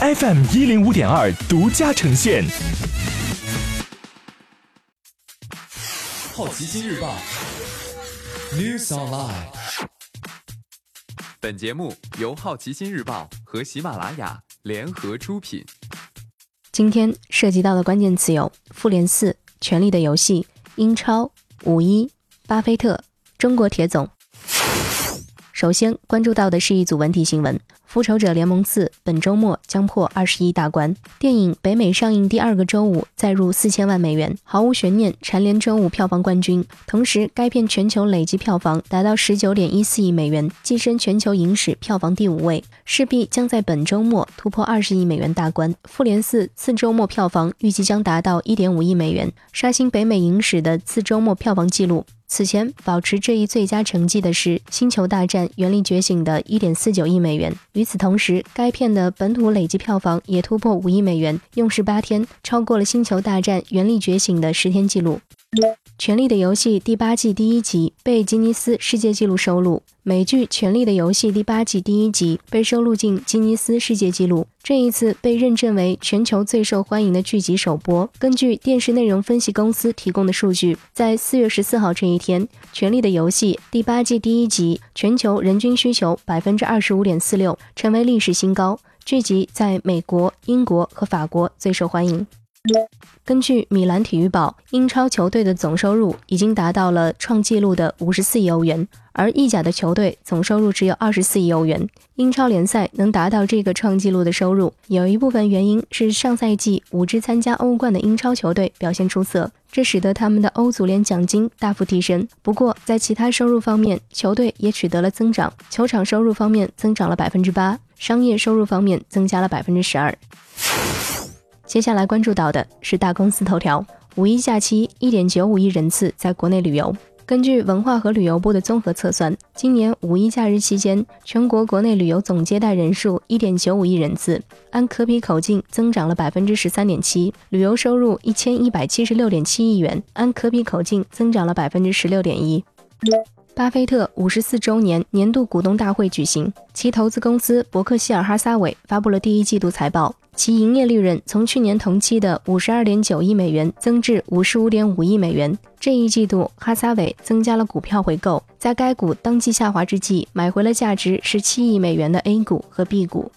FM 一零五点二独家呈现。好奇心日报 News Online。本节目由好奇心日报和喜马拉雅联合出品。今天涉及到的关键词有：复联四、权力的游戏、英超、五一、巴菲特、中国铁总。首先关注到的是一组文体新闻。《复仇者联盟四》本周末将破二十亿大关。电影北美上映第二个周五再入四千万美元，毫无悬念蝉联周五票房冠军。同时，该片全球累计票房达到十九点一四亿美元，跻身全球影史票房第五位，势必将在本周末突破二十亿美元大关。《复联四》次周末票房预计将达到一点五亿美元，刷新北美影史的次周末票房纪录。此前保持这一最佳成绩的是《星球大战：原力觉醒》的1.49亿美元。与此同时，该片的本土累计票房也突破五亿美元，用时八天超过了《星球大战：原力觉醒》的十天纪录。《权力的游戏》第八季第一集被吉尼斯世界纪录收录。美剧《权力的游戏》第八季第一集被收录进吉尼斯世界纪录，这一次被认证为全球最受欢迎的剧集首播。根据电视内容分析公司提供的数据，在四月十四号这一天，《权力的游戏》第八季第一集全球人均需求百分之二十五点四六，成为历史新高。剧集在美国、英国和法国最受欢迎。根据米兰体育报，英超球队的总收入已经达到了创纪录的五十四亿欧元，而意甲的球队总收入只有二十四亿欧元。英超联赛能达到这个创纪录的收入，有一部分原因是上赛季五支参加欧冠的英超球队表现出色，这使得他们的欧足联奖金大幅提升。不过，在其他收入方面，球队也取得了增长。球场收入方面增长了百分之八，商业收入方面增加了百分之十二。接下来关注到的是大公司头条：五一假期，一点九五亿人次在国内旅游。根据文化和旅游部的综合测算，今年五一假日期间，全国国内旅游总接待人数一点九五亿人次，按可比口径增长了百分之十三点七；旅游收入一千一百七十六点七亿元，按可比口径增长了百分之十六点一。巴菲特五十四周年年度股东大会举行，其投资公司伯克希尔哈撒韦发布了第一季度财报，其营业利润从去年同期的五十二点九亿美元增至五十五点五亿美元。这一季度，哈撒韦增加了股票回购，在该股当季下滑之际，买回了价值十七亿美元的 A 股和 B 股。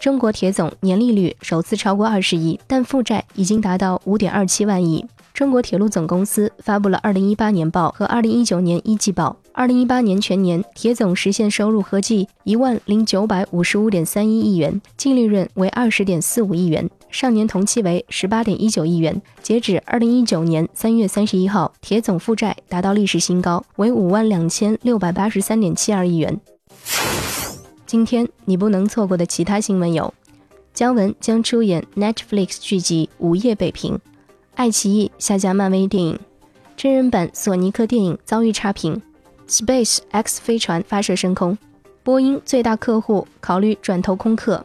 中国铁总年利率首次超过二十亿，但负债已经达到五点二七万亿。中国铁路总公司发布了二零一八年报和二零一九年一季报。二零一八年全年，铁总实现收入合计一万零九百五十五点三一亿元，净利润为二十点四五亿元，上年同期为十八点一九亿元。截止二零一九年三月三十一号，铁总负债达到历史新高，为五万两千六百八十三点七二亿元。今天你不能错过的其他新闻有：姜文将出演 Netflix 剧集《午夜北平》。爱奇艺下架漫威电影，真人版索尼克电影遭遇差评，Space X 飞船发射升空，波音最大客户考虑转投空客，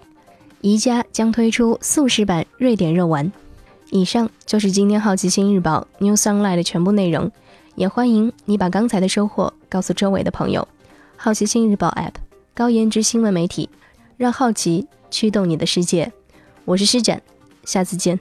宜家将推出速食版瑞典肉丸。以上就是今天好奇心日报 New Sunlight 的全部内容，也欢迎你把刚才的收获告诉周围的朋友。好奇心日报 App，高颜值新闻媒体，让好奇驱动你的世界。我是施展，下次见。